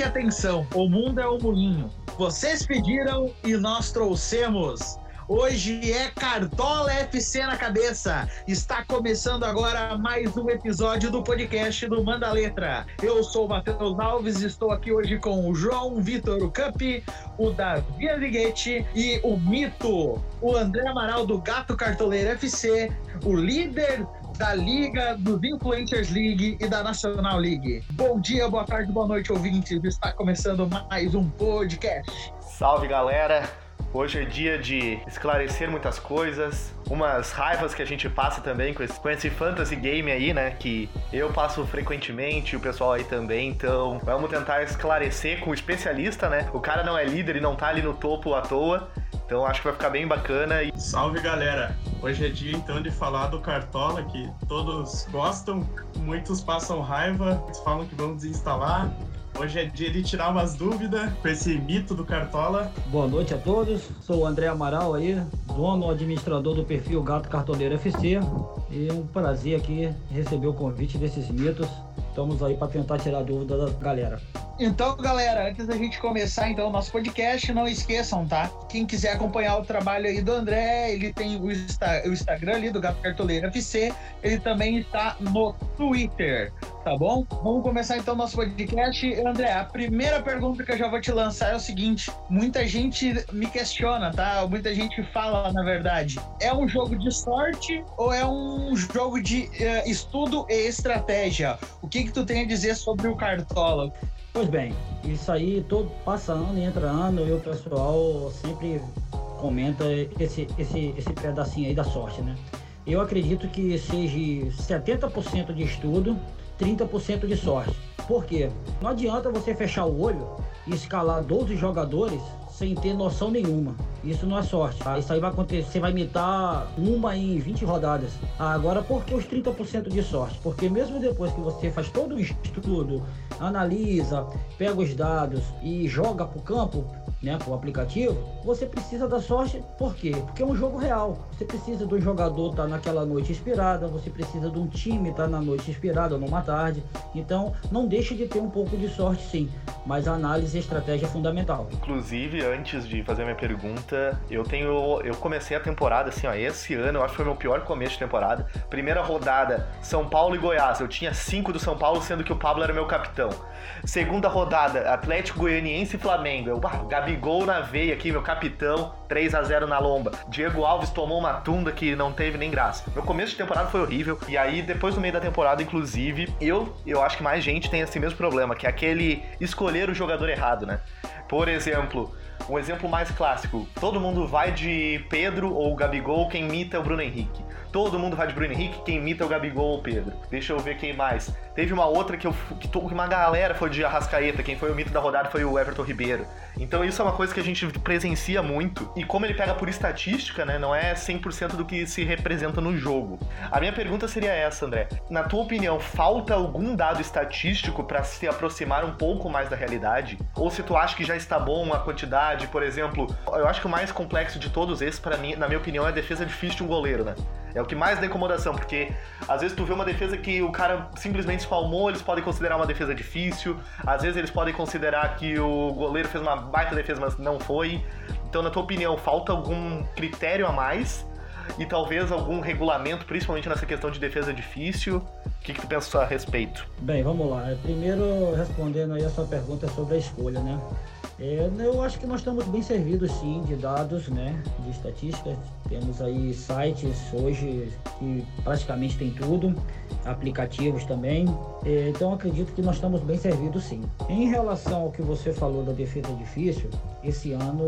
preste atenção, o mundo é o moinho. Vocês pediram e nós trouxemos. Hoje é Cartola FC na cabeça. Está começando agora mais um episódio do podcast do Manda Letra. Eu sou o Matheus Alves, estou aqui hoje com o João Vitor Cup, o Davi Aliguete e o Mito, o André Amaral do Gato Cartoleiro FC, o líder da Liga dos Influencers League e da National League. Bom dia, boa tarde, boa noite, ouvintes. Está começando mais um podcast. Salve, galera! Hoje é dia de esclarecer muitas coisas, umas raivas que a gente passa também com esse, com esse fantasy game aí, né? Que eu passo frequentemente, o pessoal aí também. Então, vamos tentar esclarecer com o especialista, né? O cara não é líder e não tá ali no topo à toa. Então acho que vai ficar bem bacana. E... Salve galera! Hoje é dia então de falar do Cartola, que todos gostam, muitos passam raiva, falam que vão desinstalar, Hoje é dia de tirar umas dúvidas com esse mito do Cartola. Boa noite a todos. Sou o André Amaral aí, dono administrador do perfil Gato Cartoleiro FC. E é um prazer aqui receber o convite desses mitos. Estamos aí para tentar tirar dúvida da galera. Então, galera, antes da gente começar então o nosso podcast, não esqueçam, tá? Quem quiser acompanhar o trabalho aí do André, ele tem o, Insta, o Instagram ali do Gato Cartoleiro FC, ele também está no Twitter, tá bom? Vamos começar então nosso podcast. André, a primeira pergunta que eu já vou te lançar é o seguinte: muita gente me questiona, tá? Muita gente fala, na verdade, é um jogo de sorte ou é um jogo de uh, estudo e estratégia? O que que tu tem a dizer sobre o Cartola? Pois bem, isso aí todo passa ano e entra ano e o pessoal sempre comenta esse, esse, esse pedacinho aí da sorte, né? Eu acredito que seja 70% de estudo, 30% de sorte. Por quê? Não adianta você fechar o olho e escalar 12 jogadores sem ter noção nenhuma. Isso não é sorte. Tá? Isso aí vai acontecer, você vai imitar uma em 20 rodadas. Agora, por que os 30% de sorte? Porque mesmo depois que você faz todo o estudo, analisa, pega os dados e joga para o campo, né, com o aplicativo, você precisa da sorte, por quê? Porque é um jogo real. Você precisa do jogador estar tá naquela noite inspirada, você precisa de um time estar tá na noite inspirada, numa tarde. Então, não deixe de ter um pouco de sorte sim, mas a análise e estratégia é fundamental. Inclusive, antes de fazer a minha pergunta, eu tenho eu comecei a temporada assim, ó, esse ano, eu acho que foi meu pior começo de temporada. Primeira rodada, São Paulo e Goiás. Eu tinha cinco do São Paulo, sendo que o Pablo era meu capitão. Segunda rodada, Atlético Goianiense e Flamengo. Eu, ah, Gabigol na veia aqui, meu capitão, 3 a 0 na lomba. Diego Alves tomou uma tunda que não teve nem graça. Meu começo de temporada foi horrível. E aí, depois no meio da temporada, inclusive, eu, eu acho que mais gente tem esse mesmo problema, que é aquele escolher o jogador errado, né? Por exemplo, um exemplo mais clássico: todo mundo vai de Pedro ou Gabigol, quem imita é o Bruno Henrique. Todo mundo vai de Bruno Henrique, quem imita é o Gabigol ou o Pedro. Deixa eu ver quem mais. Teve uma outra que, eu, que uma galera foi de Arrascaeta, quem foi o mito da rodada foi o Everton Ribeiro. Então isso é uma coisa que a gente presencia muito. E como ele pega por estatística, né, não é 100% do que se representa no jogo. A minha pergunta seria essa, André. Na tua opinião, falta algum dado estatístico para se aproximar um pouco mais da realidade? Ou se tu acha que já está bom a quantidade, por exemplo, eu acho que o mais complexo de todos esses, para mim, na minha opinião, é a defesa difícil de um goleiro, né? É o que mais dá incomodação, porque às vezes tu vê uma defesa que o cara simplesmente espalmou, eles podem considerar uma defesa difícil, às vezes eles podem considerar que o goleiro fez uma baita defesa, mas não foi. Então, na tua opinião, falta algum critério a mais e talvez algum regulamento, principalmente nessa questão de defesa difícil? O que, que tu pensa a respeito? Bem, vamos lá. Primeiro, respondendo aí a sua pergunta sobre a escolha, né? É, eu acho que nós estamos bem servidos sim de dados, né, de estatísticas. Temos aí sites hoje que praticamente tem tudo, aplicativos também. É, então acredito que nós estamos bem servidos sim. Em relação ao que você falou da defesa difícil, esse ano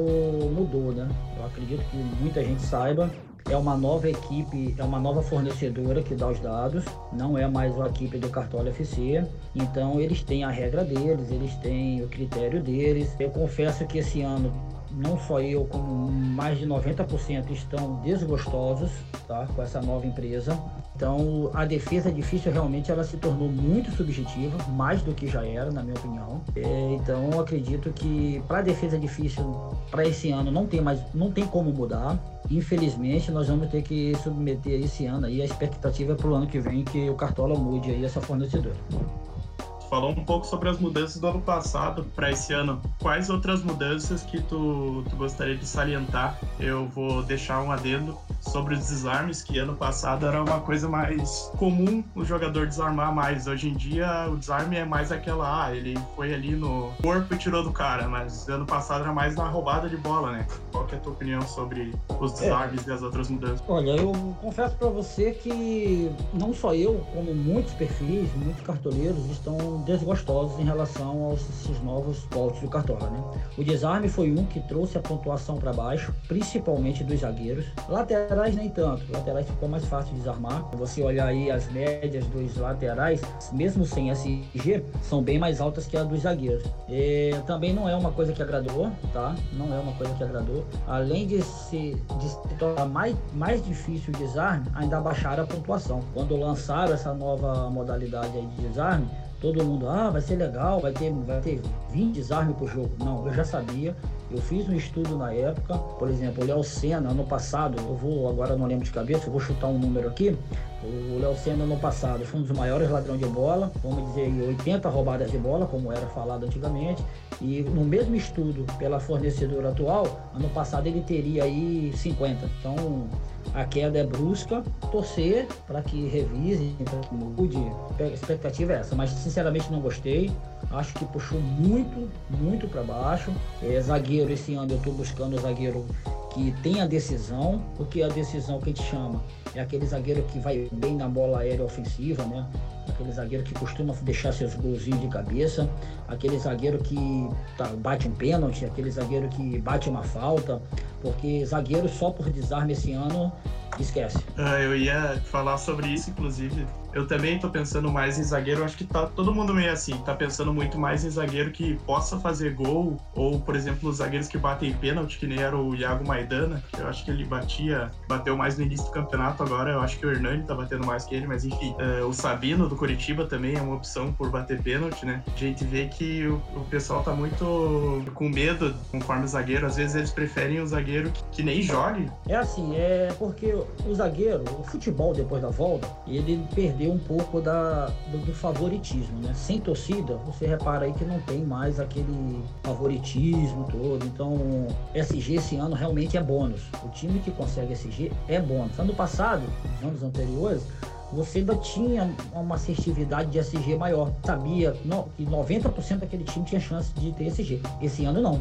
mudou, né? Eu acredito que muita gente saiba é uma nova equipe, é uma nova fornecedora que dá os dados, não é mais a equipe do Cartola FC. Então eles têm a regra deles, eles têm o critério deles. Eu confesso que esse ano não só eu, como mais de 90% estão desgostosos tá, com essa nova empresa. Então, a defesa difícil realmente ela se tornou muito subjetiva, mais do que já era, na minha opinião. É, então, acredito que para a defesa difícil para esse ano não tem mais, não tem como mudar. Infelizmente, nós vamos ter que submeter esse ano aí a expectativa para o ano que vem que o Cartola mude aí essa fornecedora. Falou um pouco sobre as mudanças do ano passado para esse ano. Quais outras mudanças que tu, tu gostaria de salientar? Eu vou deixar um adendo sobre os desarmes, que ano passado era uma coisa mais comum o jogador desarmar mais. Hoje em dia o desarme é mais aquela, ah, ele foi ali no corpo e tirou do cara, mas ano passado era mais na roubada de bola, né? Qual que é a tua opinião sobre os desarmes é. e as outras mudanças? Olha, eu confesso para você que não só eu, como muitos perfis, muitos cartoleiros estão desgostosos em relação aos esses novos volts do Cartola, né? O desarme foi um que trouxe a pontuação para baixo, principalmente dos zagueiros. Laterais nem tanto, laterais ficou mais fácil de desarmar. Você olhar aí as médias dos laterais, mesmo sem SG, são bem mais altas que a dos zagueiros. E também não é uma coisa que agradou, tá? Não é uma coisa que agradou. Além de se, de se tornar mais, mais difícil desarme, ainda baixaram a pontuação. Quando lançaram essa nova modalidade de desarme, todo mundo, ah, vai ser legal, vai ter, vai ter 20 desarmes por jogo. Não, eu já sabia. Eu fiz um estudo na época, por exemplo, o Léo Senna, ano passado, eu vou, agora não lembro de cabeça, eu vou chutar um número aqui. O Léo Senna, ano passado, foi um dos maiores ladrões de bola, vamos dizer, 80 roubadas de bola, como era falado antigamente. E no mesmo estudo, pela fornecedora atual, ano passado ele teria aí 50. Então, a queda é brusca, torcer para que revise, para que mude. A expectativa é essa, mas sinceramente não gostei. Acho que puxou muito, muito para baixo. É, zagueiro, esse ano eu estou buscando zagueiro que tem a decisão, porque a decisão que a gente chama é aquele zagueiro que vai bem na bola aérea ofensiva, né? Aquele zagueiro que costuma deixar seus golzinhos de cabeça, aquele zagueiro que tá, bate um pênalti, aquele zagueiro que bate uma falta, porque zagueiro só por desarme esse ano esquece. Ah, eu ia falar sobre isso, inclusive. Eu também tô pensando mais em zagueiro, acho que tá todo mundo meio assim, tá pensando muito mais em zagueiro que possa fazer gol, ou, por exemplo, os zagueiros que batem pênalti, que nem era o Iago Maidana, que eu acho que ele batia, bateu mais no início do campeonato, agora eu acho que o Hernani tá batendo mais que ele, mas enfim. Uh, o Sabino do Curitiba também é uma opção por bater pênalti, né? A gente vê que o, o pessoal tá muito com medo conforme o zagueiro, às vezes eles preferem o zagueiro que, que nem jogue. É assim, é porque o zagueiro, o futebol depois da volta, ele perdeu perdeu um pouco da, do, do, favoritismo, né? Sem torcida, você repara aí que não tem mais aquele favoritismo todo. Então, SG esse ano realmente é bônus. O time que consegue SG é bônus. Ano passado, nos anos anteriores, você ainda tinha uma assertividade de SG maior. Sabia que 90% daquele time tinha chance de ter SG. Esse ano não.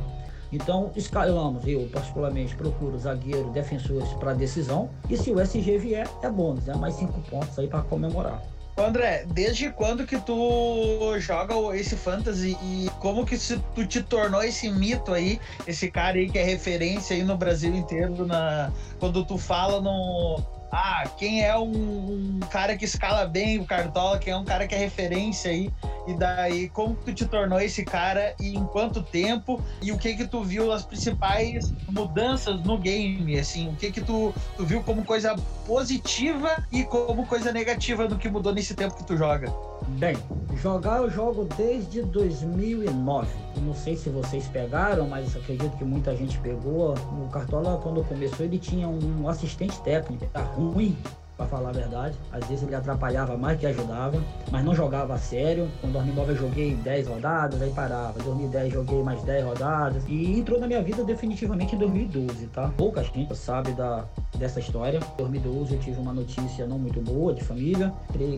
Então, escalamos, eu particularmente procuro zagueiro, defensores para decisão. E se o SG vier, é bônus, é mais cinco pontos aí para comemorar. André, desde quando que tu joga esse fantasy e como que tu te tornou esse mito aí, esse cara aí que é referência aí no Brasil inteiro na quando tu fala no ah, quem é um, um, cara que escala bem o Cartola, quem é um cara que é referência aí, e daí como tu te tornou esse cara e em quanto tempo, e o que que tu viu as principais mudanças no game, assim, o que que tu, tu viu como coisa positiva e como coisa negativa do que mudou nesse tempo que tu joga? Bem, jogar eu jogo desde 2009. Não sei se vocês pegaram, mas acredito que muita gente pegou. O Cartola, quando começou, ele tinha um assistente técnico. Tá ruim, para falar a verdade. Às vezes ele atrapalhava mais que ajudava, mas não jogava a sério. Com 2009 eu joguei 10 rodadas, aí parava. Em 2010 joguei mais 10 rodadas e entrou na minha vida definitivamente em 2012, tá? Pouca gente sabe da, dessa história. Em 2012 eu tive uma notícia não muito boa de família.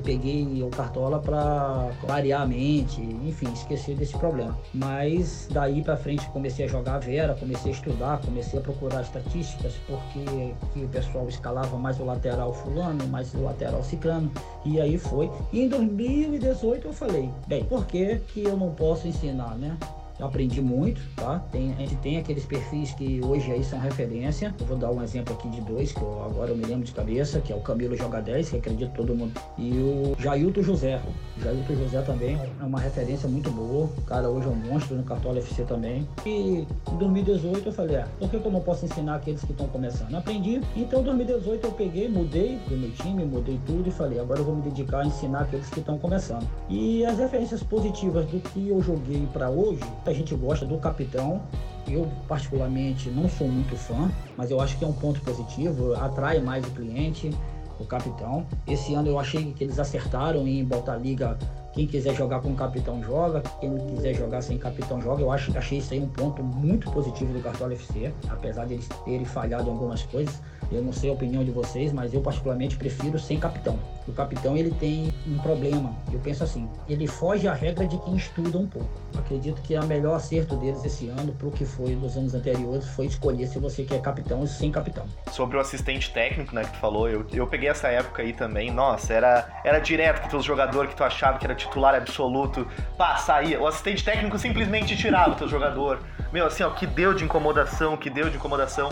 Peguei o Cartola para variar a mente, enfim, esquecer desse problema. Mas daí para frente comecei a jogar a Vera, comecei a estudar, comecei a procurar estatísticas, porque o pessoal escalava mais o lateral fulano, mais o lateral ciclano. E aí foi. E em 2018 eu falei, bem, por que, que eu não posso ensinar, né? Eu aprendi muito, tá? Tem, a gente tem aqueles perfis que hoje aí são referência. Eu vou dar um exemplo aqui de dois, que eu, agora eu me lembro de cabeça, que é o Camilo Joga 10, que acredito todo mundo. E o Jailton José. O Jailton José também é uma referência muito boa. O cara hoje é um monstro no Cartola FC também. E em 2018 eu falei, ah, por que eu não posso ensinar aqueles que estão começando? Aprendi. Então em 2018 eu peguei, mudei do meu time, mudei tudo e falei, agora eu vou me dedicar a ensinar aqueles que estão começando. E as referências positivas do que eu joguei para hoje, a gente gosta do capitão. Eu, particularmente, não sou muito fã, mas eu acho que é um ponto positivo, atrai mais o cliente, o capitão. Esse ano eu achei que eles acertaram em botar a liga Quem quiser jogar com capitão joga, quem quiser jogar sem capitão joga. Eu acho, achei isso aí um ponto muito positivo do Cartola FC, apesar deles terem falhado em algumas coisas. Eu não sei a opinião de vocês, mas eu particularmente prefiro sem capitão. O capitão ele tem um problema. Eu penso assim, ele foge à regra de quem estuda um pouco. Acredito que o melhor acerto deles esse ano, para o que foi nos anos anteriores, foi escolher se você quer capitão ou sem capitão. Sobre o assistente técnico, né, que tu falou, eu, eu peguei essa época aí também. Nossa, era, era direto que teus jogadores que tu achava que era titular absoluto, pá, saía. O assistente técnico simplesmente tirava o teu jogador. Meu, assim, ó, que deu de incomodação, que deu de incomodação.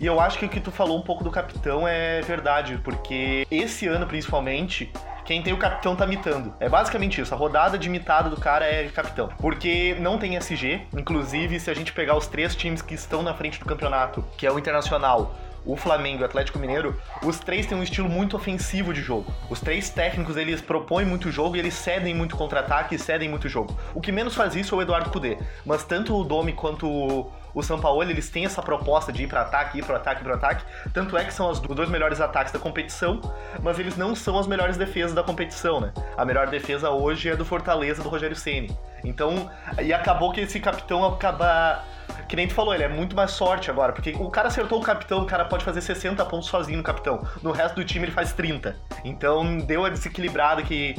E eu acho que o que tu falou um pouco do capitão é verdade, porque esse ano principalmente quem tem o capitão tá mitando. É basicamente isso. A rodada de mitada do cara é capitão. Porque não tem SG. Inclusive, se a gente pegar os três times que estão na frente do campeonato, que é o Internacional, o Flamengo e o Atlético Mineiro, os três têm um estilo muito ofensivo de jogo. Os três técnicos, eles propõem muito jogo e eles cedem muito contra-ataque e cedem muito jogo. O que menos faz isso é o Eduardo Cudê. Mas tanto o Domi quanto o São Paulo, eles têm essa proposta de ir para ataque, ir para ataque, ir para ataque. Tanto é que são os dois melhores ataques da competição, mas eles não são as melhores defesas da competição, né? A melhor defesa hoje é do Fortaleza do Rogério Ceni. Então, e acabou que esse capitão acaba que nem tu falou, ele é muito mais sorte agora, porque o cara acertou o capitão, o cara pode fazer 60 pontos sozinho no capitão. No resto do time ele faz 30. Então deu a desequilibrada que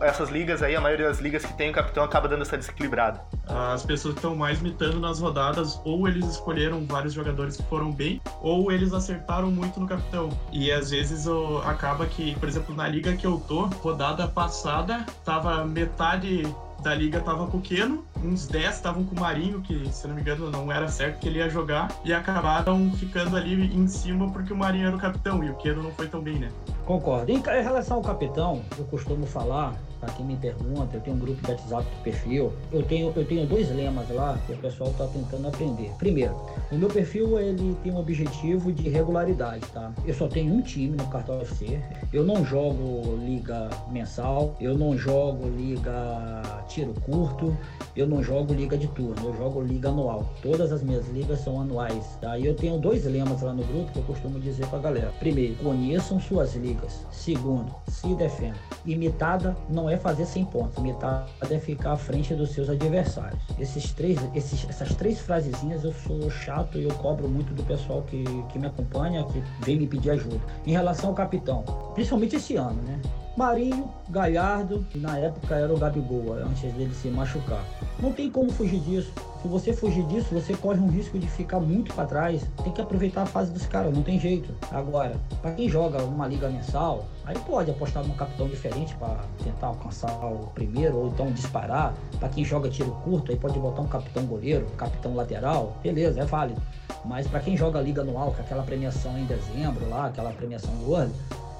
essas ligas aí, a maioria das ligas que tem o capitão acaba dando essa desequilibrada. As pessoas estão mais mitando nas rodadas, ou eles escolheram vários jogadores que foram bem, ou eles acertaram muito no capitão. E às vezes oh, acaba que, por exemplo, na liga que eu tô, rodada passada, tava metade da liga tava com o Keno, uns 10 estavam com o Marinho, que se não me engano não era certo que ele ia jogar, e acabaram ficando ali em cima porque o Marinho era o capitão e o Keno não foi tão bem, né? Concordo. Em relação ao capitão, eu costumo falar para quem me pergunta, eu tenho um grupo de WhatsApp do perfil. Eu tenho, eu tenho dois lemas lá que o pessoal está tentando aprender. Primeiro, o meu perfil ele tem um objetivo de regularidade, tá? Eu só tenho um time no Cartão FC. Eu não jogo liga mensal, eu não jogo liga tiro curto, eu não jogo liga de turno, eu jogo liga anual. Todas as minhas ligas são anuais, tá? E eu tenho dois lemas lá no grupo que eu costumo dizer para galera. Primeiro, conheçam suas ligas. Segundo, se defendam. Imitada não é fazer 100 pontos, imitada é ficar à frente dos seus adversários. Esses três, esses, essas três frasezinhas eu sou chato e eu cobro muito do pessoal que, que me acompanha, que vem me pedir ajuda. Em relação ao capitão, principalmente esse ano, né? Marinho, Galhardo, que na época era o Gabigol, antes dele se machucar. Não tem como fugir disso. Se você fugir disso, você corre um risco de ficar muito para trás. Tem que aproveitar a fase dos caras, não tem jeito. Agora, para quem joga uma liga mensal, aí pode apostar num capitão diferente para tentar alcançar o primeiro ou então disparar. Para quem joga tiro curto, aí pode botar um capitão goleiro, capitão lateral, beleza, é válido. Mas para quem joga liga anual, com aquela premiação em dezembro lá, aquela premiação gorda,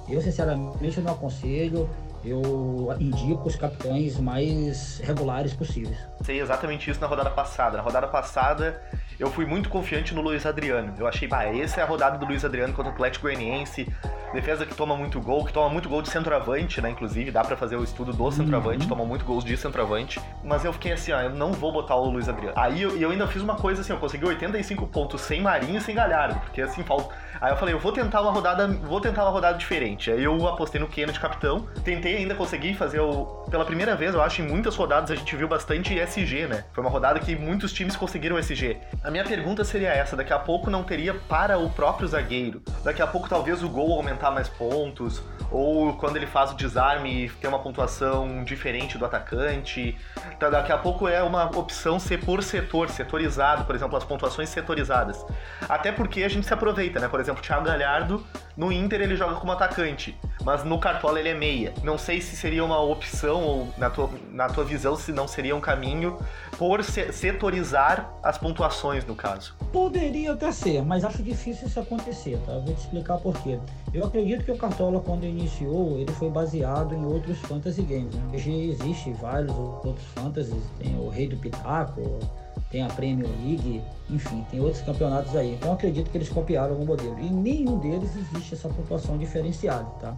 eu, sinceramente, não aconselho. Eu indico os capitães mais regulares possíveis. Sei exatamente isso na rodada passada. Na rodada passada, eu fui muito confiante no Luiz Adriano. Eu achei, bah, essa é a rodada do Luiz Adriano contra o Atlético Goianiense. Defesa que toma muito gol, que toma muito gol de centroavante, né? Inclusive, dá para fazer o estudo do centroavante, uhum. toma muito gols de centroavante. Mas eu fiquei assim, ó, eu não vou botar o Luiz Adriano. Aí eu, eu ainda fiz uma coisa assim, eu consegui 85 pontos sem Marinho e sem Galhardo, porque assim, falta Aí eu falei, eu vou tentar uma rodada, vou tentar uma rodada diferente. Aí eu apostei no Keno de capitão, tentei ainda conseguir fazer o pela primeira vez, eu acho, em muitas rodadas a gente viu bastante SG, né? Foi uma rodada que muitos times conseguiram SG. A minha pergunta seria essa, daqui a pouco não teria para o próprio zagueiro. Daqui a pouco talvez o gol aumentar mais pontos, ou quando ele faz o desarme ter uma pontuação diferente do atacante. Então, daqui a pouco é uma opção ser por setor, setorizado, por exemplo, as pontuações setorizadas. Até porque a gente se aproveita, né? Por exemplo, o Thiago Galhardo, no Inter ele joga como atacante, mas no Cartola ele é meia. Não sei se seria uma opção, ou na tua, na tua visão, se não seria um caminho por setorizar as pontuações, no caso. Poderia até ser, mas acho difícil isso acontecer, tá? Vou te explicar por quê. Eu acredito que o Cartola, quando iniciou, ele foi baseado em outros fantasy games. Né? Hoje existe vários outros fantasies, tem o Rei do Pitaco, tem a Premier League, enfim, tem outros campeonatos aí. Então acredito que eles copiaram o modelo. E nenhum deles existe essa pontuação diferenciada, tá?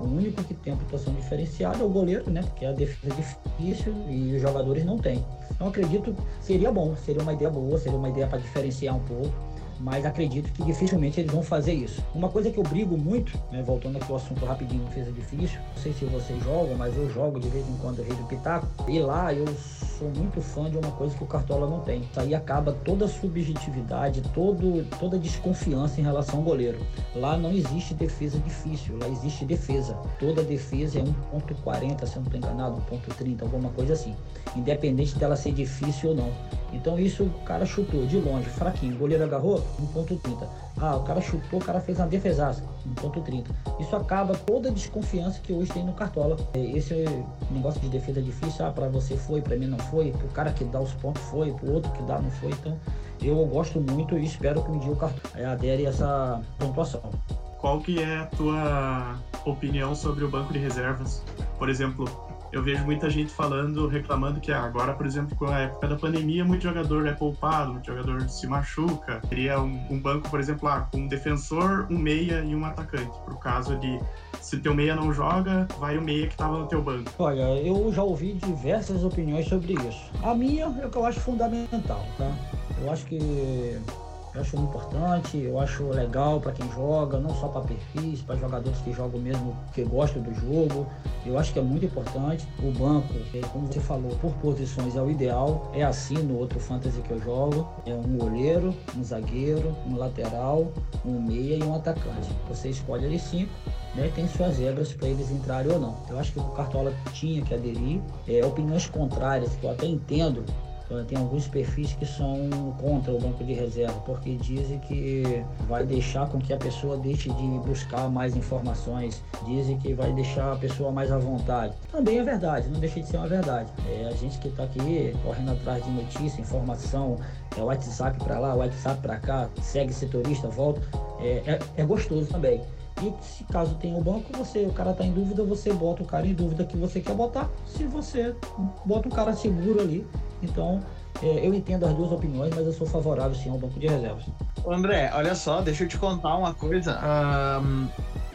O único que tem a pontuação diferenciada é o goleiro, né? Porque a defesa é difícil e os jogadores não têm. Então acredito seria bom, seria uma ideia boa, seria uma ideia para diferenciar um pouco. Mas acredito que dificilmente eles vão fazer isso. Uma coisa que eu brigo muito, né, voltando aqui ao assunto rapidinho, defesa difícil, não sei se vocês jogam, mas eu jogo de vez em quando Rei do Pitaco, e lá eu sou muito fã de uma coisa que o Cartola não tem. Isso aí acaba toda a subjetividade, todo, toda a desconfiança em relação ao goleiro. Lá não existe defesa difícil, lá existe defesa. Toda defesa é 1.40, se eu não estou enganado, 1.30, alguma coisa assim. Independente dela ser difícil ou não. Então isso o cara chutou de longe, fraquinho. O goleiro agarrou, 1.30. Ah, o cara chutou, o cara fez uma defesaça, 1.30. Isso acaba toda a desconfiança que hoje tem no Cartola. É, esse negócio de defesa difícil, ah, para você foi, para mim não foi, pro cara que dá os pontos foi, pro outro que dá não foi. Então eu gosto muito e espero que um dia o Cartola adere a essa pontuação. Qual que é a tua opinião sobre o banco de reservas? Por exemplo, eu vejo muita gente falando, reclamando que agora, por exemplo, com a época da pandemia, muito jogador é poupado, muito jogador se machuca. Teria um, um banco, por exemplo, lá, com um defensor, um meia e um atacante. Por caso de se teu meia não joga, vai o meia que estava no teu banco. Olha, eu já ouvi diversas opiniões sobre isso. A minha é o que eu acho fundamental, tá? Eu acho que eu acho importante, eu acho legal para quem joga, não só para perfis, para jogadores que jogam mesmo, que gostam do jogo. Eu acho que é muito importante. O banco, é, como você falou, por posições é o ideal. É assim no outro fantasy que eu jogo. É um goleiro, um zagueiro, um lateral, um meia e um atacante. Você escolhe ali cinco né, tem suas regras para eles entrarem ou não. Eu acho que o Cartola tinha que aderir. É, opiniões contrárias, que eu até entendo, tem alguns perfis que são contra o banco de reserva, porque dizem que vai deixar com que a pessoa deixe de buscar mais informações, dizem que vai deixar a pessoa mais à vontade. Também é verdade, não deixa de ser uma verdade. É a gente que está aqui correndo atrás de notícia, informação, é WhatsApp para lá, WhatsApp para cá, segue setorista, volta, é, é, é gostoso também. E se caso tenha o banco, você, o cara tá em dúvida, você bota o cara em dúvida que você quer botar. Se você bota o cara seguro ali, então é, eu entendo as duas opiniões, mas eu sou favorável sim ao banco de reservas. André, olha só, deixa eu te contar uma coisa. Um,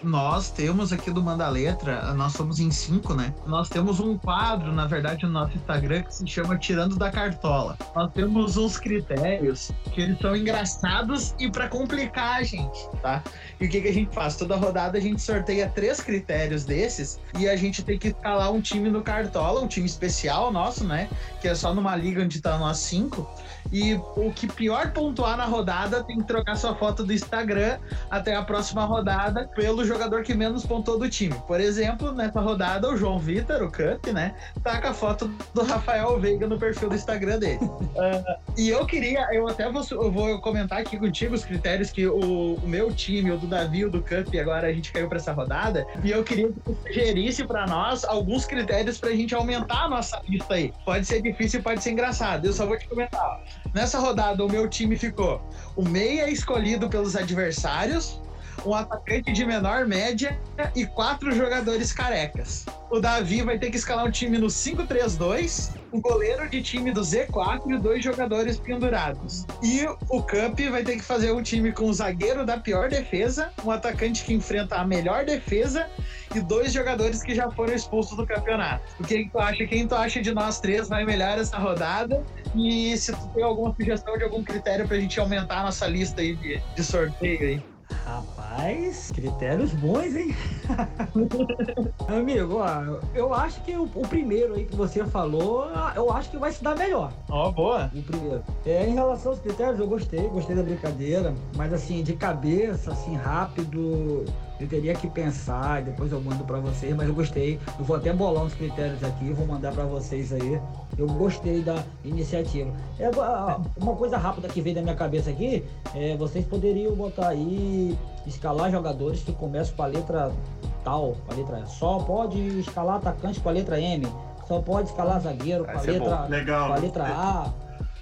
nós temos aqui do Manda Letra, nós somos em cinco, né? Nós temos um quadro, na verdade, no nosso Instagram que se chama Tirando da Cartola. Nós temos uns critérios que eles são engraçados e para complicar a gente, tá? E o que, que a gente faz? Toda rodada a gente sorteia três critérios desses e a gente tem que escalar um time no Cartola, um time especial nosso, né? Que é só numa liga onde tá nós cinco. E o que pior pontuar na rodada tem que trocar sua foto do Instagram até a próxima rodada pelo jogador que menos pontuou do time. Por exemplo, nessa rodada, o João Vitor, o Cup, né? Tá com a foto do Rafael Veiga no perfil do Instagram dele. uh, e eu queria, eu até vou, eu vou comentar aqui contigo os critérios que o, o, meu time, o do Davi, o do Cup, agora a gente caiu para essa rodada. E eu queria que tu sugerisse para nós alguns critérios pra gente aumentar a nossa lista aí. Pode ser difícil, pode ser engraçado. Eu só vou te comentar. Nessa rodada, o meu time ficou o meia escolhido pelos adversários, um atacante de menor média e quatro jogadores carecas. O Davi vai ter que escalar um time no 5-3-2, um goleiro de time do Z4 e dois jogadores pendurados. E o Cup vai ter que fazer um time com um zagueiro da pior defesa, um atacante que enfrenta a melhor defesa e dois jogadores que já foram expulsos do campeonato. O que tu acha? Quem tu acha de nós três vai melhor essa rodada? E se tu tem alguma sugestão de algum critério pra gente aumentar a nossa lista aí de, de sorteio aí? Rapaz, critérios bons, hein? Amigo, ó, eu acho que o, o, primeiro aí que você falou, eu acho que vai se dar melhor. Ó, oh, boa. O primeiro. É, em relação aos critérios, eu gostei, gostei da brincadeira, mas assim, de cabeça, assim, rápido, eu teria que pensar, depois eu mando para vocês, mas eu gostei. Eu vou até bolar uns critérios aqui, vou mandar para vocês aí. Eu gostei da iniciativa. É uma coisa rápida que veio da minha cabeça aqui, é, vocês poderiam botar aí escalar jogadores que começam com a letra tal, com a letra só pode escalar atacante com a letra M, só pode escalar zagueiro com a letra, Legal. com a letra A.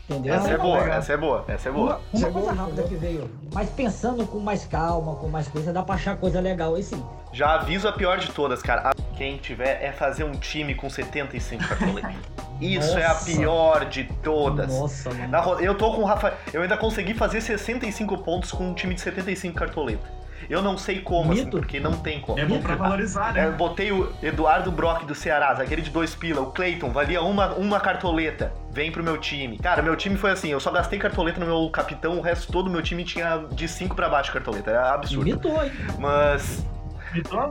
Entendeu? Essa é boa, essa é boa, essa é boa. Uma, uma coisa rápida que veio, mas pensando com mais calma, com mais coisa, dá pra achar coisa legal aí sim. Já aviso a pior de todas, cara. Quem tiver é fazer um time com 75 cartoletas. Isso Nossa. é a pior de todas. Nossa, mano. Na, eu tô com o Rafa. Eu ainda consegui fazer 65 pontos com um time de 75 cartoletas. Eu não sei como, assim, porque não tem como. É bom pra valorizar, É, né? eu botei o Eduardo Brock do Ceará, zagueiro de dois pila, o Cleiton, valia uma, uma cartoleta. Vem pro meu time. Cara, meu time foi assim, eu só gastei cartoleta no meu capitão, o resto todo do meu time tinha de 5 pra baixo cartoleta. Era absurdo. Imitou, hein? Mas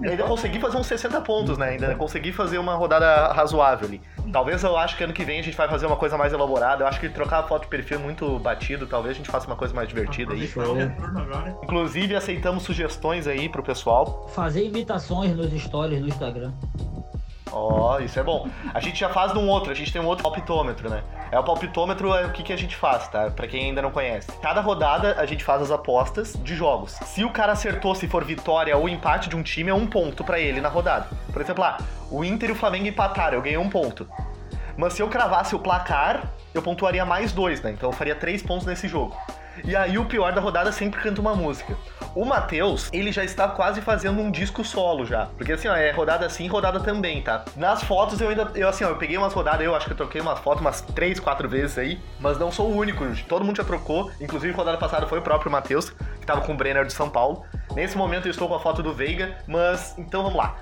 ainda consegui fazer uns 60 pontos, né? Ainda consegui fazer uma rodada razoável ali. Talvez eu acho que ano que vem a gente vai fazer uma coisa mais elaborada. Eu acho que trocar a foto de perfil é muito batido, talvez a gente faça uma coisa mais divertida aí. Inclusive, aceitamos sugestões aí pro pessoal. Fazer imitações nos stories no Instagram. Ó, isso é bom. A gente já faz num outro, a gente tem um outro palpitômetro, né? É o palpitômetro é o que, que a gente faz, tá? Pra quem ainda não conhece. Cada rodada a gente faz as apostas de jogos. Se o cara acertou, se for vitória ou empate de um time, é um ponto pra ele na rodada. Por exemplo, lá, o Inter e o Flamengo empataram, eu ganhei um ponto. Mas se eu cravasse o placar, eu pontuaria mais dois, né? Então eu faria três pontos nesse jogo. E aí o pior da rodada sempre canta uma música. O Matheus, ele já está quase fazendo um disco solo já. Porque assim, ó, é rodada assim rodada também, tá? Nas fotos eu ainda. Eu assim, ó, eu peguei umas rodadas, eu acho que eu troquei umas fotos umas três, quatro vezes aí. Mas não sou o único. Todo mundo já trocou. Inclusive, rodada passada foi o próprio Matheus, que tava com o Brenner de São Paulo. Nesse momento eu estou com a foto do Veiga, mas então vamos lá.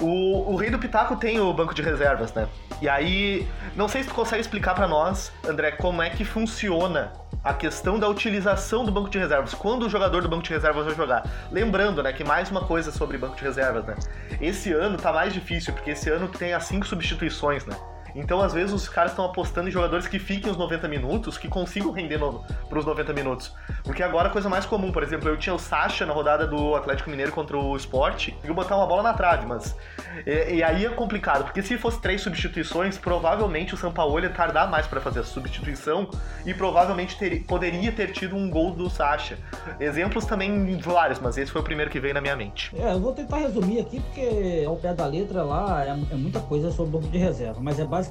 O, o Rei do Pitaco tem o banco de reservas, né? E aí, não sei se tu consegue explicar pra nós, André, como é que funciona a questão da utilização do banco de reservas. Quando o jogador do banco de reservas vai jogar? Lembrando, né, que mais uma coisa sobre banco de reservas, né? Esse ano tá mais difícil, porque esse ano tem as cinco substituições, né? Então, às vezes, os caras estão apostando em jogadores que fiquem os 90 minutos, que consigam render no, pros 90 minutos. Porque agora a coisa mais comum, por exemplo, eu tinha o Sacha na rodada do Atlético Mineiro contra o Sport, e botar uma bola na trave, mas. E, e aí é complicado, porque se fosse três substituições, provavelmente o Sampaoli ia tardar mais para fazer a substituição e provavelmente ter- poderia ter tido um gol do Sacha. Exemplos também vários, mas esse foi o primeiro que veio na minha mente. É, eu vou tentar resumir aqui, porque ao pé da letra lá é, é muita coisa sobre o banco de reserva, mas é basicamente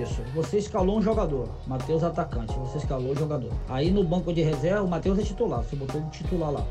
isso. Você escalou um jogador, Matheus atacante, você escalou o jogador. Aí no banco de reserva, o Matheus é titular, você botou ele titular lá.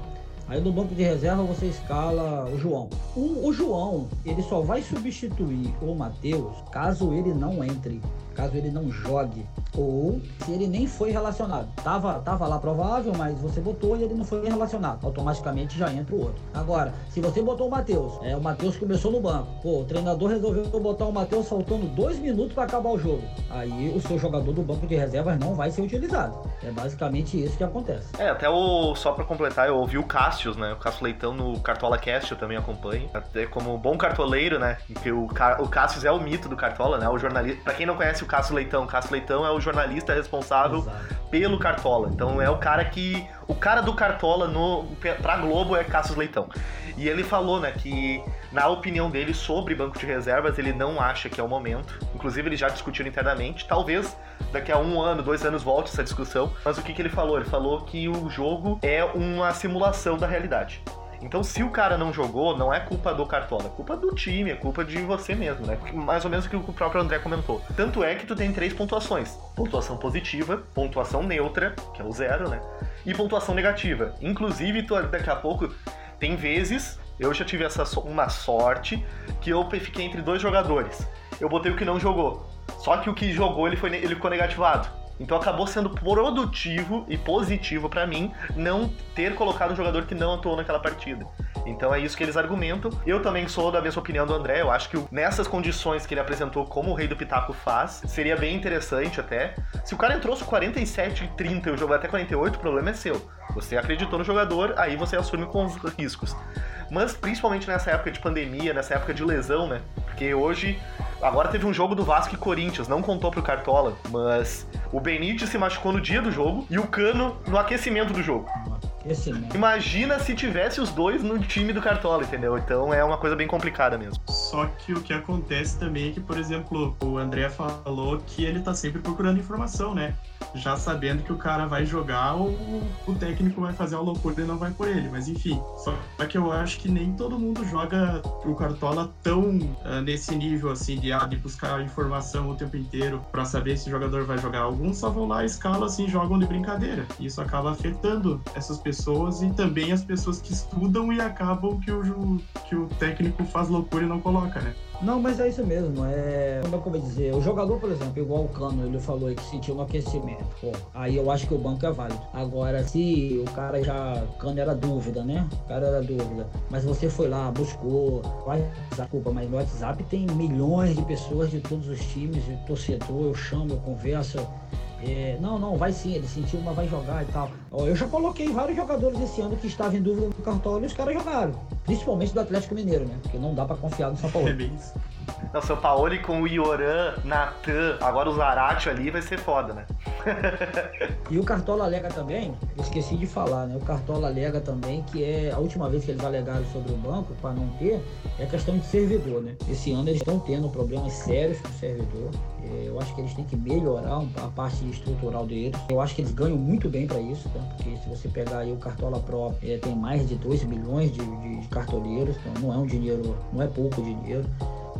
Aí no banco de reserva você escala o João. O, o João, ele só vai substituir o Matheus caso ele não entre, caso ele não jogue. Ou se ele nem foi relacionado. Tava, tava lá provável, mas você botou e ele não foi relacionado. Automaticamente já entra o outro. Agora, se você botou o Matheus, é, o Matheus começou no banco. Pô, o treinador resolveu botar o Matheus faltando dois minutos para acabar o jogo. Aí o seu jogador do banco de reservas não vai ser utilizado. É basicamente isso que acontece. É, até o. Só pra completar, eu ouvi o Cássio, né? O Cássio Leitão no Cartola Cast, eu também acompanho. Até como bom cartoleiro, né? Que o, o Cássio é o mito do Cartola, né? O jornalista. Pra quem não conhece o Cássio Leitão, o Cássio Leitão é o jornalista responsável Exato. pelo Cartola. Então é o cara que. O cara do Cartola no, pra Globo é Cássio Leitão. E ele falou, né, que na opinião dele sobre banco de reservas, ele não acha que é o momento. Inclusive, eles já discutiram internamente. Talvez daqui a um ano, dois anos volte essa discussão. Mas o que, que ele falou? Ele falou que o jogo é uma simulação da realidade. Então, se o cara não jogou, não é culpa do Cartola, é culpa do time, é culpa de você mesmo, né? Mais ou menos o que o próprio André comentou. Tanto é que tu tem três pontuações: pontuação positiva, pontuação neutra, que é o zero, né? E pontuação negativa. Inclusive, tu, daqui a pouco, tem vezes, eu já tive essa uma sorte, que eu fiquei entre dois jogadores. Eu botei o que não jogou. Só que o que jogou, ele, foi, ele ficou negativado. Então acabou sendo produtivo e positivo pra mim não ter colocado um jogador que não atuou naquela partida. Então é isso que eles argumentam. Eu também sou da mesma opinião do André. Eu acho que nessas condições que ele apresentou, como o Rei do Pitaco faz, seria bem interessante até. Se o cara entrou com 47 e 30 e o jogo até 48, o problema é seu. Você acreditou no jogador, aí você assume com os riscos. Mas principalmente nessa época de pandemia, nessa época de lesão, né? Porque hoje, agora teve um jogo do Vasco e Corinthians, não contou pro Cartola, mas o Benítez se machucou no dia do jogo e o Cano no aquecimento do jogo. Mesmo. Imagina se tivesse os dois no time do Cartola, entendeu? Então é uma coisa bem complicada mesmo. Só que o que acontece também é que, por exemplo, o André falou que ele tá sempre procurando informação, né? Já sabendo que o cara vai jogar ou o técnico vai fazer uma loucura e não vai por ele. Mas enfim, só que eu acho que nem todo mundo joga o Cartola tão ah, nesse nível assim de, ah, de buscar informação o tempo inteiro pra saber se o jogador vai jogar. Alguns só vão lá, escalam assim, jogam de brincadeira. E isso acaba afetando essas pessoas e também as pessoas que estudam e acabam que o, que o técnico faz loucura e não coloca, né? Não, mas é isso mesmo. É, como é que eu vou dizer? O jogador, por exemplo, igual o Cano, ele falou aí que sentiu um aquecimento. Pô, aí eu acho que o banco é válido. Agora, se o cara já. O Cano era dúvida, né? O cara era dúvida. Mas você foi lá, buscou. Vai, desculpa, mas no WhatsApp tem milhões de pessoas de todos os times, de torcedor. Eu chamo, eu converso. É, não, não, vai sim, ele sentiu, mas vai jogar e tal. Ó, eu já coloquei vários jogadores esse ano que estavam em dúvida no cartola e os caras jogaram. Principalmente do Atlético Mineiro, né? Porque não dá pra confiar no São Paulo. É bem isso. Não, São Paulo com o Ioran, Natan, agora o Zarate ali vai ser foda, né? E o Cartola alega também, esqueci de falar, né? O Cartola alega também que é a última vez que eles alegaram sobre o banco, para não ter, é questão de servidor, né? Esse ano eles estão tendo problemas sérios com o servidor. É, Eu acho que eles têm que melhorar a parte estrutural deles. Eu acho que eles ganham muito bem para isso, tá? Porque se você pegar aí o Cartola Pro, é, tem mais de 2 milhões de, de cartoleiros, então não é um dinheiro, não é pouco dinheiro.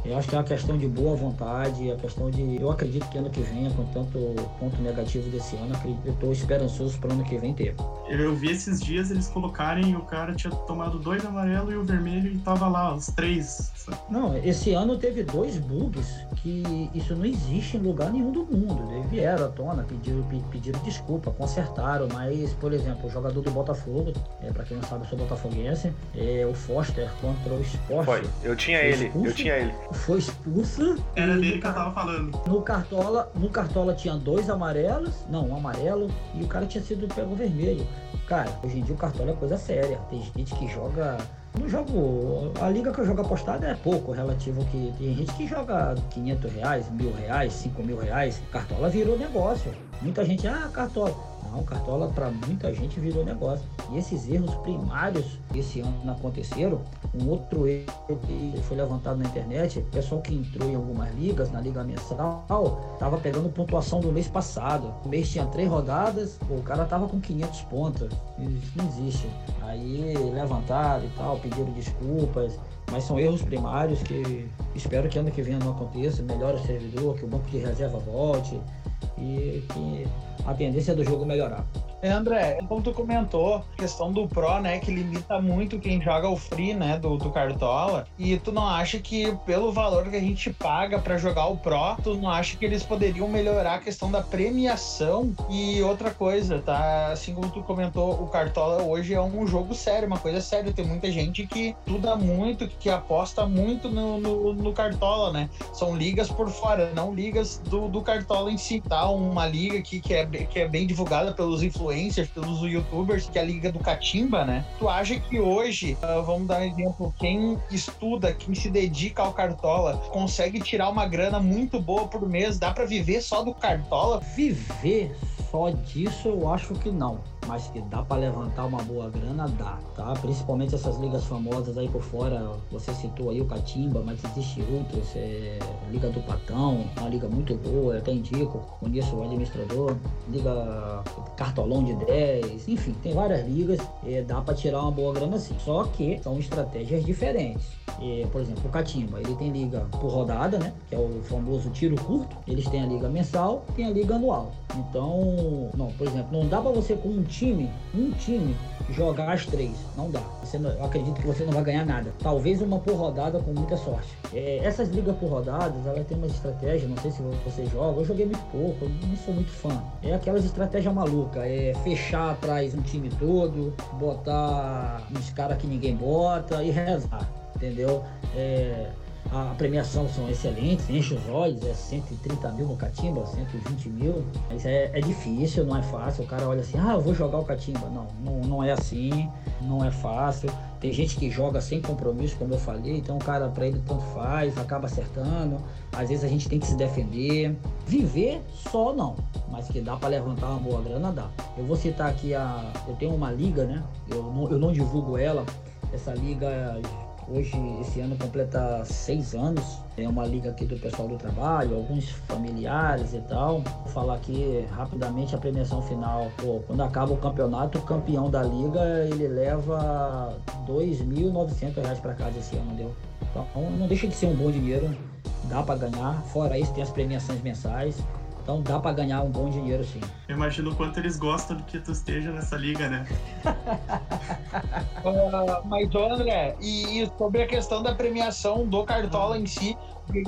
Eu acho que é uma questão de boa vontade, a questão de. Eu acredito que ano que vem, com tanto ponto negativo desse ano, acredito, eu estou esperançoso para ano que vem ter. Eu vi esses dias eles colocarem o cara tinha tomado dois amarelos e o vermelho e tava lá, os três. Não, esse ano teve dois bugs que isso não existe em lugar nenhum do mundo. Eles vieram à tona, pediram, pe- pediram desculpa, consertaram, mas, por exemplo, o jogador do Botafogo, é, para quem não sabe, eu sou botafoguense, é, o Foster contra o Sport. Foi. Eu tinha ele, eu expulso? tinha ele. Foi expulso. Era dele que eu tava falando. No Cartola, no Cartola tinha dois amarelos, não, um amarelo, e o cara tinha sido pego vermelho. Cara, hoje em dia o Cartola é coisa séria. Tem gente que joga. No jogo, a liga que eu jogo apostado é pouco relativo que tem gente que joga 500 reais, mil reais, 5 mil reais. Cartola virou negócio. Muita gente, ah, Cartola. Não, Cartola para muita gente virou negócio. E esses erros primários esse ano aconteceram. Um outro erro que foi levantado na internet, o pessoal que entrou em algumas ligas, na liga mensal, tava pegando pontuação do mês passado. O mês tinha três rodadas, o cara tava com 500 pontos. Isso não existe. Aí levantaram e tal, pediram desculpas. Mas são erros primários que espero que ano que vem não aconteça. Melhore o servidor, que o banco de reserva volte e que a tendência do jogo melhorar. É, André, como tu comentou, questão do Pro, né, que limita muito quem joga o Free, né, do, do Cartola, e tu não acha que pelo valor que a gente paga pra jogar o Pro, tu não acha que eles poderiam melhorar a questão da premiação? E outra coisa, tá, assim como tu comentou, o Cartola hoje é um jogo sério, uma coisa séria, tem muita gente que estuda muito, que aposta muito no, no, no Cartola, né, são ligas por fora, não ligas do, do Cartola em si, tá, uma liga aqui que é, que é bem divulgada pelos influencers, pelos youtubers, que é a Liga do Catimba, né? Tu acha que hoje, ah, vamos dar um exemplo, quem estuda, quem se dedica ao Cartola, consegue tirar uma grana muito boa por mês? Dá pra viver só do Cartola? Viver só disso eu acho que não. Mas que dá pra levantar uma boa grana, dá, tá? Principalmente essas ligas famosas aí por fora. Você citou aí o Catimba, mas existe outras. É, liga do Patão, uma liga muito boa, eu até indico. Conheço o administrador. Liga Cartolão de 10. Enfim, tem várias ligas. É, dá pra tirar uma boa grana sim. Só que são estratégias diferentes. É, por exemplo, o Catimba, ele tem liga por rodada, né? Que é o famoso tiro curto. Eles têm a liga mensal, tem a liga anual. Então, não, por exemplo, não dá pra você com um time, um time, jogar as três. Não dá. Você não- eu acredito que você não vai ganhar nada. Talvez uma por rodada com muita sorte. É, essas ligas por rodadas, elas têm uma estratégia, não sei se você joga, eu joguei muito pouco, eu não sou muito fã. É aquelas estratégias malucas, é fechar atrás um time todo, botar uns caras que ninguém bota e rezar, entendeu? É, a premiação são excelentes, enche os olhos, é 130 mil no Catimba, 120 mil. Mas é, é difícil, não é fácil. O cara olha assim, ah, vou jogar o Catimba. Não, não, não é assim, não é fácil. Tem gente que joga sem compromisso, como eu falei, então o cara pra ele tanto faz, acaba acertando. Às vezes a gente tem que se defender. Viver só não, mas que dá pra levantar uma boa grana, dá. Eu vou citar aqui a. Eu tenho uma liga, né? Eu não, eu não divulgo ela. Essa liga Hoje, esse ano completa seis anos. É uma liga aqui do pessoal do trabalho, alguns familiares e tal. Vou falar aqui rapidamente a premiação final. Pô, quando acaba o campeonato, o campeão da liga ele leva 2.900 reais para casa esse ano, deu. Então não deixa de ser um bom dinheiro, dá para ganhar. Fora isso, tem as premiações mensais. Então dá para ganhar um bom dinheiro sim. Eu imagino o quanto eles gostam de que tu esteja nessa liga, né? uh, mas, André, e, e sobre a questão da premiação do Cartola em si,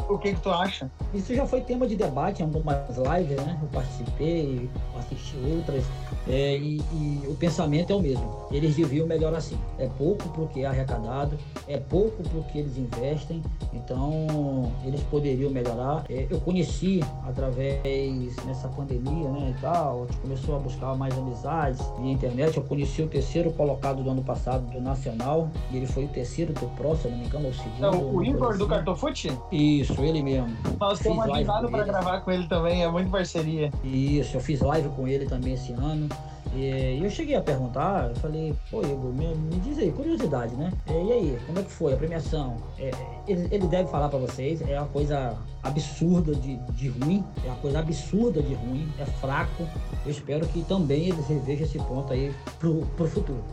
o que, que tu acha? Isso já foi tema de debate em algumas lives, né? Eu participei, assisti outras, é, e, e, o pensamento é o mesmo. Eles deviam melhorar assim. É pouco porque é arrecadado, é pouco porque eles investem, então eles poderiam melhorar. É, eu conheci através nessa pandemia, né, e tal, a gente começou a buscar mais amizades via internet. Eu conheci o terceiro colocado do ano passado do Nacional, e ele foi o terceiro do Pro, se não me engano, o segundo. Não, o Igor do Cartofute? Isso, ele mesmo. Temos agendado para gravar com ele também, é muito parceria. Isso, eu fiz live com ele também esse ano. E eu cheguei a perguntar, eu falei, pô, Igor, me, me diz aí, curiosidade, né? E aí, como é que foi a premiação? É, ele, ele, deve falar para vocês, é uma coisa absurda de, de ruim, é uma coisa absurda de ruim, é fraco. Eu espero que também eles revejam esse ponto aí pro, pro futuro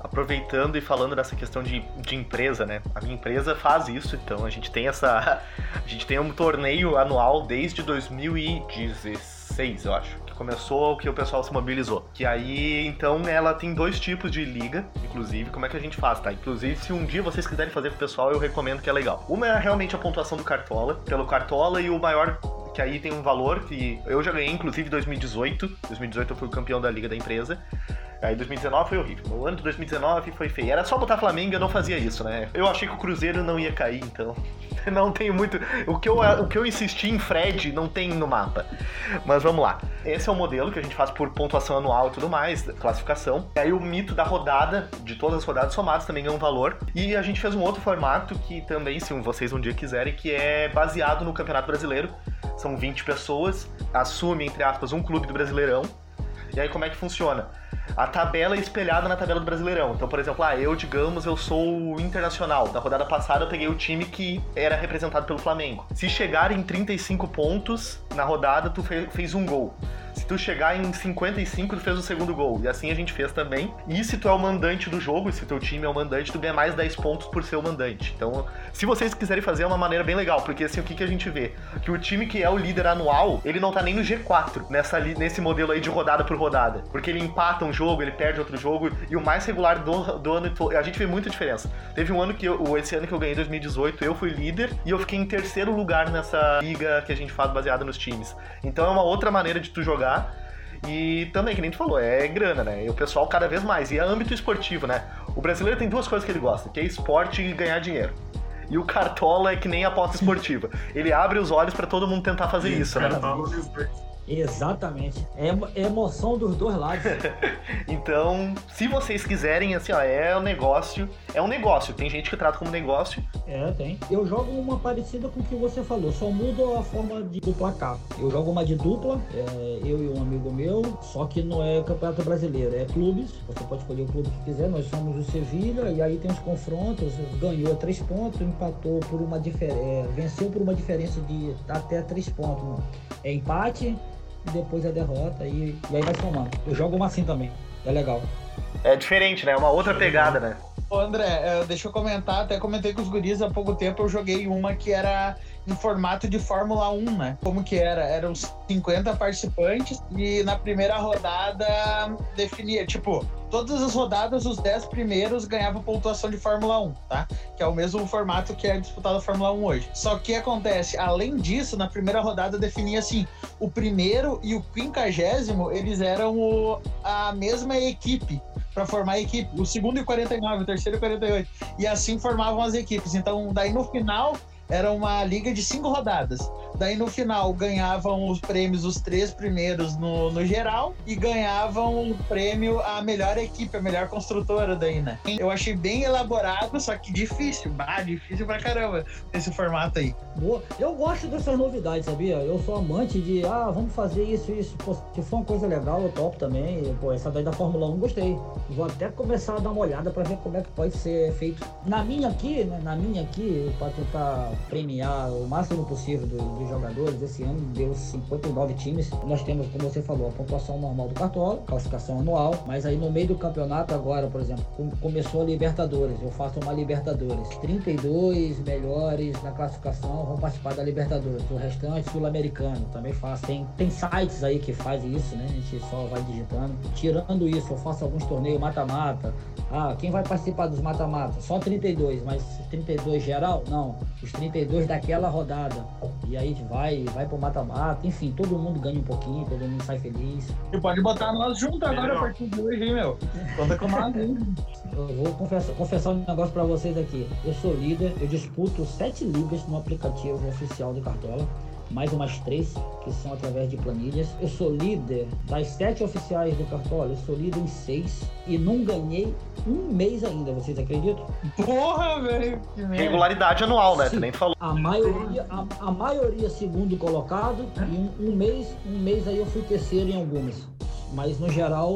aproveitando e falando dessa questão de, de empresa, né? A minha empresa faz isso, então a gente tem essa. A gente tem um torneio anual desde 2016, eu acho. Que começou que o pessoal se mobilizou. Que aí, então, ela tem dois tipos de liga, inclusive, como é que a gente faz, tá? Inclusive, se um dia vocês quiserem fazer com o pessoal, eu recomendo que é legal. Uma é realmente a pontuação do Cartola, pelo Cartola, e o maior que aí tem um valor que eu já ganhei, inclusive, em 2018. 2018 eu fui o campeão da liga da empresa. Aí 2019 foi horrível. O ano de 2019 foi feio. Era só botar Flamengo eu não fazia isso, né? Eu achei que o Cruzeiro não ia cair, então. Não tem muito. O que, eu, o que eu insisti em Fred não tem no mapa. Mas vamos lá. Esse é o modelo que a gente faz por pontuação anual e tudo mais, classificação. E aí o mito da rodada, de todas as rodadas somadas, também é um valor. E a gente fez um outro formato que também, se vocês um dia quiserem, que é baseado no Campeonato Brasileiro. São 20 pessoas, assume, entre aspas, um clube do Brasileirão. E aí como é que funciona? a tabela é espelhada na tabela do Brasileirão. Então, por exemplo, ah, eu, digamos, eu sou o Internacional. Da rodada passada eu peguei o time que era representado pelo Flamengo. Se chegar em 35 pontos na rodada, tu fez um gol. Se tu chegar em 55, tu fez o segundo gol. E assim a gente fez também. E se tu é o mandante do jogo, se teu time é o mandante, tu ganha mais 10 pontos por ser o mandante. Então, se vocês quiserem fazer, é uma maneira bem legal, porque assim, o que, que a gente vê? Que o time que é o líder anual, ele não tá nem no G4 nessa, nesse modelo aí de rodada por rodada. Porque ele empata um jogo, ele perde outro jogo, e o mais regular do, do ano, a gente vê muita diferença. Teve um ano que eu, esse ano que eu ganhei, 2018, eu fui líder e eu fiquei em terceiro lugar nessa liga que a gente faz baseada nos times. Então é uma outra maneira de tu jogar jogar. E também, que nem tu falou, é grana, né? E o pessoal cada vez mais. E é âmbito esportivo, né? O brasileiro tem duas coisas que ele gosta, que é esporte e ganhar dinheiro. E o Cartola é que nem aposta esportiva. Ele abre os olhos para todo mundo tentar fazer isso, né? Exatamente. É, é emoção dos dois lados. então, se vocês quiserem, assim, ó, é um negócio. É um negócio. Tem gente que trata como negócio. É, tem. Eu jogo uma parecida com o que você falou, só muda a forma de, do placar. Eu jogo uma de dupla, é, eu e um amigo meu, só que não é campeonato brasileiro, é clubes. Você pode escolher o clube que quiser. Nós somos o Sevilha, e aí tem os confrontos. Ganhou três pontos, empatou por uma diferença. É, venceu por uma diferença de até três pontos. É empate e depois a derrota e, e aí vai somando. Eu jogo uma assim também, é legal. É diferente, né? É uma outra pegada, né? Ô André, é, deixa eu comentar, até comentei com os guris há pouco tempo, eu joguei uma que era em formato de Fórmula 1, né? Como que era? Eram 50 participantes e na primeira rodada definia, tipo, todas as rodadas, os 10 primeiros ganhavam pontuação de Fórmula 1, tá? Que é o mesmo formato que é disputado a Fórmula 1 hoje. Só que acontece, além disso, na primeira rodada definia assim, o primeiro e o quinquagésimo, eles eram o, a mesma equipe para formar a equipe. O segundo e 49, o terceiro e 48. E assim formavam as equipes. Então, daí no final era uma liga de cinco rodadas. Daí no final ganhavam os prêmios os três primeiros no, no geral e ganhavam o prêmio a melhor equipe, a melhor construtora daí, né? Eu achei bem elaborado, só que difícil, bah, difícil pra caramba esse formato aí. Boa. Eu gosto dessas novidades, sabia? Eu sou amante de, ah, vamos fazer isso, isso. Pô, se for uma coisa legal, eu topo também. Pô, essa daí da Fórmula 1 gostei. Vou até começar a dar uma olhada para ver como é que pode ser feito. Na minha aqui, né, na minha aqui, para tentar premiar o máximo possível dos jogadores. Esse ano deu 59 times. Nós temos, como você falou, a pontuação normal do Cartola, classificação anual, mas aí no meio do campeonato agora, por exemplo, começou a Libertadores. Eu faço uma Libertadores. 32 melhores na classificação vão participar da Libertadores. O restante sul-americano também faço. Tem, tem sites aí que fazem isso, né? A gente só vai digitando. Tirando isso, eu faço alguns torneios mata-mata. Ah, quem vai participar dos mata-mata? Só 32, mas 32 geral? Não. Os 32 daquela rodada. E aí vai, vai pro mata-mata. Enfim, todo mundo ganha um pouquinho, todo mundo sai feliz. E pode botar nós juntos agora a partir de hoje, hein, meu? Conta com nós, hein? Eu vou confessar, confessar um negócio pra vocês aqui. Eu sou líder, eu disputo sete ligas no aplicativo oficial do Cartola mais umas três que são através de planilhas. Eu sou líder das sete oficiais do Cartola, eu sou líder em seis e não ganhei um mês ainda, vocês acreditam? Porra, velho! Regularidade anual, né? Sim, tu nem falou. A maioria, a, a maioria segundo colocado e um, um mês, um mês aí eu fui terceiro em algumas mas no geral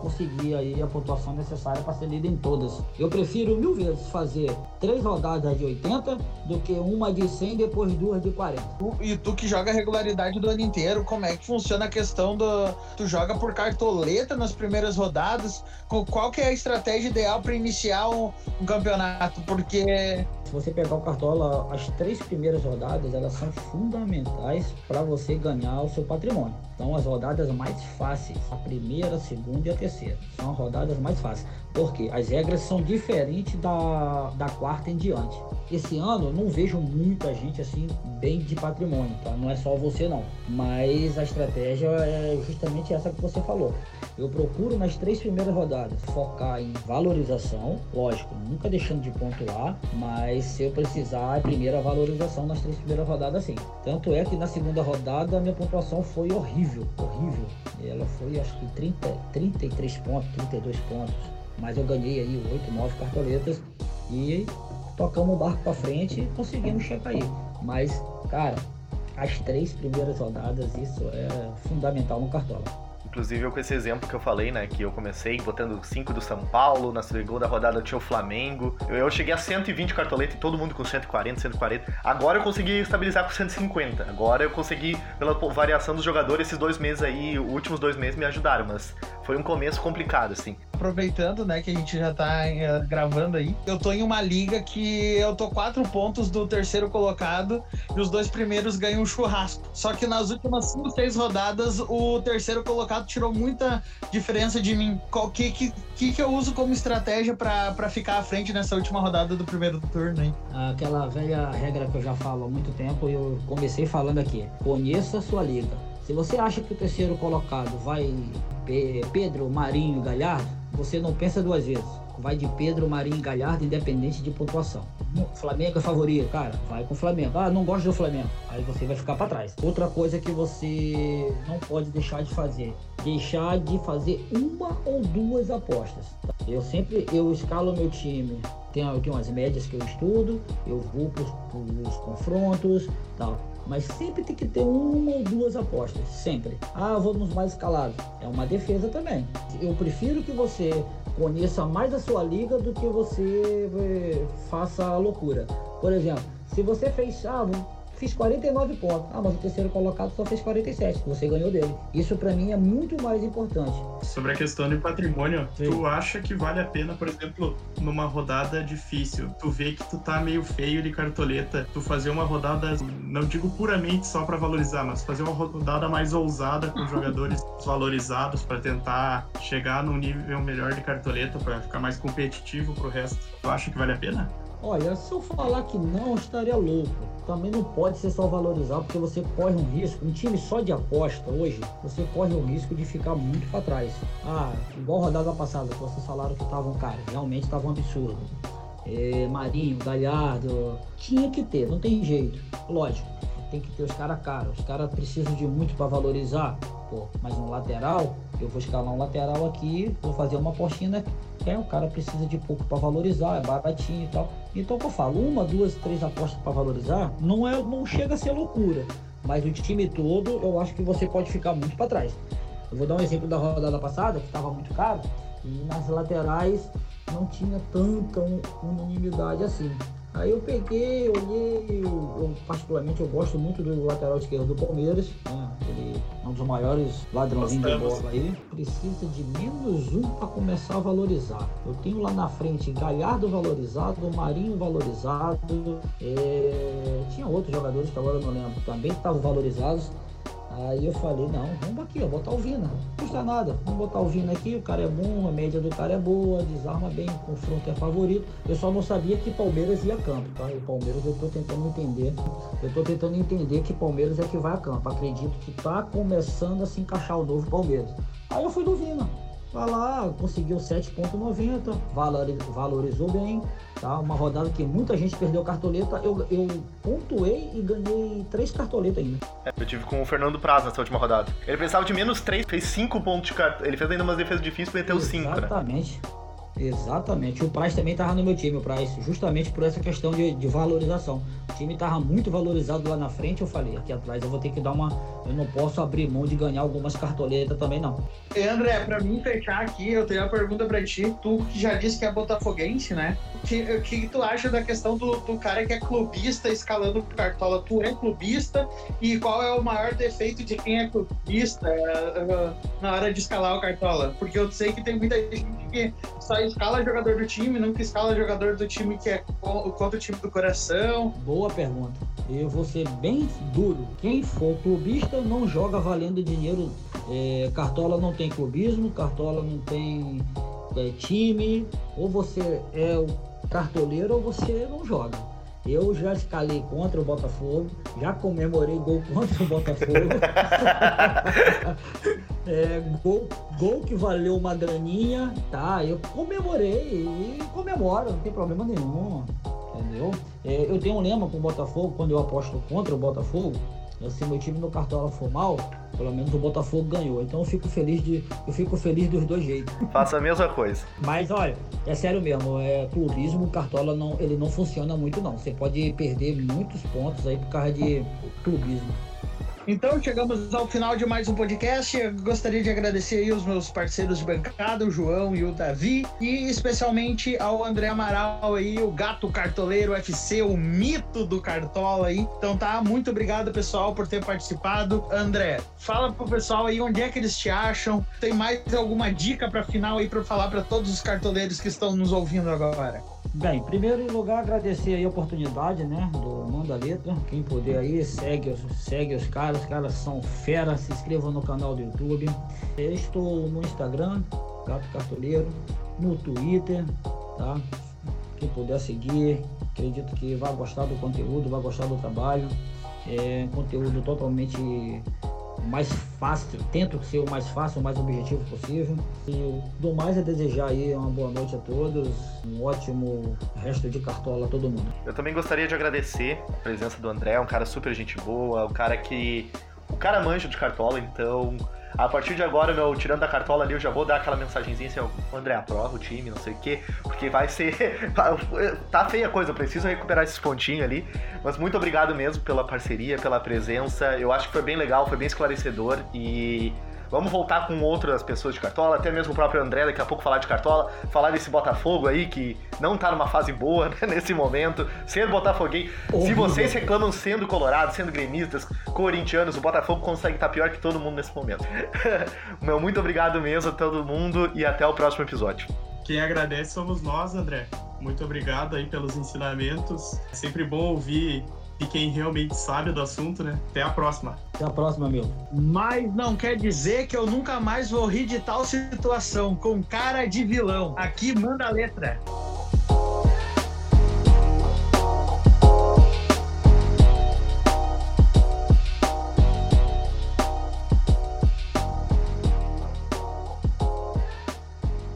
consegui aí a pontuação necessária para ser líder em todas. Eu prefiro mil vezes fazer três rodadas de 80 do que uma de 100 depois duas de 40. E tu que joga regularidade do ano inteiro, como é que funciona a questão do tu joga por cartoleta nas primeiras rodadas? Qual que é a estratégia ideal para iniciar um, um campeonato? Porque se você pegar o Cartola, as três primeiras rodadas, elas são fundamentais para você ganhar o seu patrimônio. São as rodadas mais fáceis, a primeira, a segunda e a terceira. São as rodadas mais fáceis. Porque as regras são diferentes da, da quarta em diante. Esse ano eu não vejo muita gente assim bem de patrimônio, tá? Não é só você não. Mas a estratégia é justamente essa que você falou. Eu procuro nas três primeiras rodadas focar em valorização, lógico, nunca deixando de pontuar, mas se eu precisar, a primeira valorização nas três primeiras rodadas sim. Tanto é que na segunda rodada minha pontuação foi horrível, horrível. Ela foi acho que 30, 33 pontos, 32 pontos mas eu ganhei aí oito, nove cartoletas e tocamos o barco para frente e conseguimos chegar aí. Mas, cara, as três primeiras rodadas, isso é fundamental no cartola. Inclusive, eu com esse exemplo que eu falei, né? Que eu comecei botando 5 do São Paulo, na segunda rodada tinha o Flamengo. Eu, eu cheguei a 120 cartoletas e todo mundo com 140, 140. Agora eu consegui estabilizar com 150. Agora eu consegui, pela variação dos jogadores, esses dois meses aí, os últimos dois meses me ajudaram, mas foi um começo complicado, assim. Aproveitando, né, que a gente já tá uh, gravando aí, eu tô em uma liga que eu tô quatro pontos do terceiro colocado e os dois primeiros ganham um churrasco. Só que nas últimas cinco, seis rodadas, o terceiro colocado tirou muita diferença de mim. O que, que, que eu uso como estratégia para ficar à frente nessa última rodada do primeiro turno, hein? Aquela velha regra que eu já falo há muito tempo, eu comecei falando aqui. Conheça a sua liga. Se você acha que o terceiro colocado vai Pedro, Marinho, Galhardo, você não pensa duas vezes. Vai de Pedro, Marinho e Galhardo, independente de pontuação. Flamengo é favorito, cara, vai com o Flamengo. Ah, não gosto do Flamengo. Aí você vai ficar para trás. Outra coisa que você não pode deixar de fazer, deixar de fazer uma ou duas apostas. Eu sempre eu escalo meu time. Tenho, eu tenho as médias que eu estudo, eu vou para os confrontos, tal. Mas sempre tem que ter uma ou duas apostas, sempre. Ah, vamos mais escalados. É uma defesa também. Eu prefiro que você conheça mais a sua liga do que você eh, faça a loucura. Por exemplo, se você fez, ah, fiz 49 pontos. Ah, mas o terceiro colocado só fez 47. Você ganhou dele. Isso para mim é muito mais importante. Sobre a questão de patrimônio, Sim. tu acha que vale a pena, por exemplo, numa rodada difícil, tu vê que tu tá meio feio de cartoleta, tu fazer uma rodada, não digo puramente só para valorizar, mas fazer uma rodada mais ousada com jogadores valorizados para tentar chegar num nível melhor de cartoleta para ficar mais competitivo pro resto. Tu acha que vale a pena? Olha, se eu falar que não, eu estaria louco. Também não pode ser só valorizar, porque você corre um risco. Um time só de aposta hoje, você corre o risco de ficar muito para trás. Ah, igual rodada passada, que vocês falaram que estavam, cara, realmente estavam um absurdo. É, Marinho, Galhardo, tinha que ter, não tem jeito. Lógico, tem que ter os caras caros. Os caras precisam de muito para valorizar. Mas um lateral, eu vou escalar um lateral aqui, vou fazer uma postinha é, o cara precisa de pouco para valorizar, é baratinho e tal. Então, que eu falo, uma, duas, três apostas para valorizar, não é, não chega a ser loucura. Mas o time todo, eu acho que você pode ficar muito para trás. Eu vou dar um exemplo da rodada passada, que estava muito caro, e nas laterais não tinha tanta unanimidade assim. Aí eu peguei, olhei, eu, eu, particularmente eu gosto muito do lateral esquerdo do Palmeiras, né? Ele é um dos maiores ladrãozinhos de bola aí. Precisa de menos um para começar a valorizar. Eu tenho lá na frente Galhardo valorizado, Marinho valorizado, é... tinha outros jogadores que agora eu não lembro, também estavam valorizados. Aí eu falei, não, vamos aqui, ó, botar o Vina. Não custa nada. Vamos botar o Vina aqui, o cara é bom, a média do cara é boa, desarma bem, o confronto é favorito. Eu só não sabia que Palmeiras ia a campo, tá? E Palmeiras eu tô tentando entender. Eu tô tentando entender que Palmeiras é que vai a campo. Acredito que tá começando a se encaixar o novo Palmeiras. Aí eu fui do Vina. Vai lá, conseguiu 7,90, valorizou bem. Tá? Uma rodada que muita gente perdeu cartoleta. Eu, eu pontuei e ganhei três cartoletas ainda. É, eu tive com o Fernando Praz nessa última rodada. Ele precisava de menos três, fez cinco pontos de cartoleta. Ele fez ainda umas defesas difíceis ele ter os cinco, né? Exatamente. O Price também estava no meu time, o Price, justamente por essa questão de, de valorização. O time estava muito valorizado lá na frente. Eu falei, aqui atrás eu vou ter que dar uma. Eu não posso abrir mão de ganhar algumas cartoletas também, não. E André, para mim fechar aqui, eu tenho uma pergunta para ti. Tu que já disse que é botafoguense, né? O que, o que tu acha da questão do, do cara que é clubista escalando cartola? Tu é clubista e qual é o maior defeito de quem é clubista uh, na hora de escalar o cartola? Porque eu sei que tem muita gente que só escala jogador do time, nunca escala jogador do time que é contra o time do coração. Boa pergunta. Eu vou ser bem duro. Quem for clubista não joga valendo dinheiro. É, cartola não tem clubismo, Cartola não tem é, time. Ou você é o cartoleiro ou você não joga. Eu já escalei contra o Botafogo, já comemorei gol contra o Botafogo. é, gol, gol que valeu uma graninha, tá? Eu comemorei e comemoro, não tem problema nenhum, entendeu? É, eu tenho um lema com o Botafogo, quando eu aposto contra o Botafogo, se meu time no Cartola for mal, pelo menos o Botafogo ganhou. Então eu fico feliz de, eu fico feliz dos dois jeitos. Faça a mesma coisa. Mas olha, é sério mesmo, é clubismo, o Cartola não, ele não funciona muito não. Você pode perder muitos pontos aí por causa de clubismo. Então chegamos ao final de mais um podcast. Eu gostaria de agradecer aí os meus parceiros de bancada, o João e o Davi, e especialmente ao André Amaral aí, o gato cartoleiro FC, o mito do Cartola aí. Então tá, muito obrigado pessoal por ter participado. André, fala pro pessoal aí onde é que eles te acham. Tem mais alguma dica para final aí para falar para todos os cartoleiros que estão nos ouvindo agora? Bem, em primeiro lugar, agradecer a oportunidade, né, do Manda Letra. Quem puder aí, segue, segue os caras, os caras são fera, se inscrevam no canal do YouTube. Eu estou no Instagram, Gato Cartoleiro, no Twitter, tá? Quem puder seguir, acredito que vai gostar do conteúdo, vai gostar do trabalho. É conteúdo totalmente mais fácil, tento ser o mais fácil, o mais objetivo possível. E do mais é desejar aí uma boa noite a todos, um ótimo resto de cartola a todo mundo. Eu também gostaria de agradecer a presença do André, um cara super gente boa, um cara que. O cara manja de cartola, então a partir de agora, meu, tirando da cartola ali, eu já vou dar aquela mensagenzinha assim, ó, André, aprova o time, não sei o quê, porque vai ser. tá feia a coisa, eu preciso recuperar esses pontinhos ali. Mas muito obrigado mesmo pela parceria, pela presença. Eu acho que foi bem legal, foi bem esclarecedor e Vamos voltar com outras pessoas de Cartola, até mesmo o próprio André, daqui a pouco falar de Cartola, falar desse Botafogo aí, que não tá numa fase boa né, nesse momento, ser Botafoguinho. Se vocês reclamam sendo colorados, sendo gremistas, corintianos, o Botafogo consegue estar tá pior que todo mundo nesse momento. Meu, muito obrigado mesmo a todo mundo e até o próximo episódio. Quem agradece somos nós, André. Muito obrigado aí pelos ensinamentos. É sempre bom ouvir e quem realmente sabe do assunto, né? Até a próxima. Até a próxima, meu. Mas não quer dizer que eu nunca mais vou rir de tal situação com cara de vilão. Aqui manda a letra.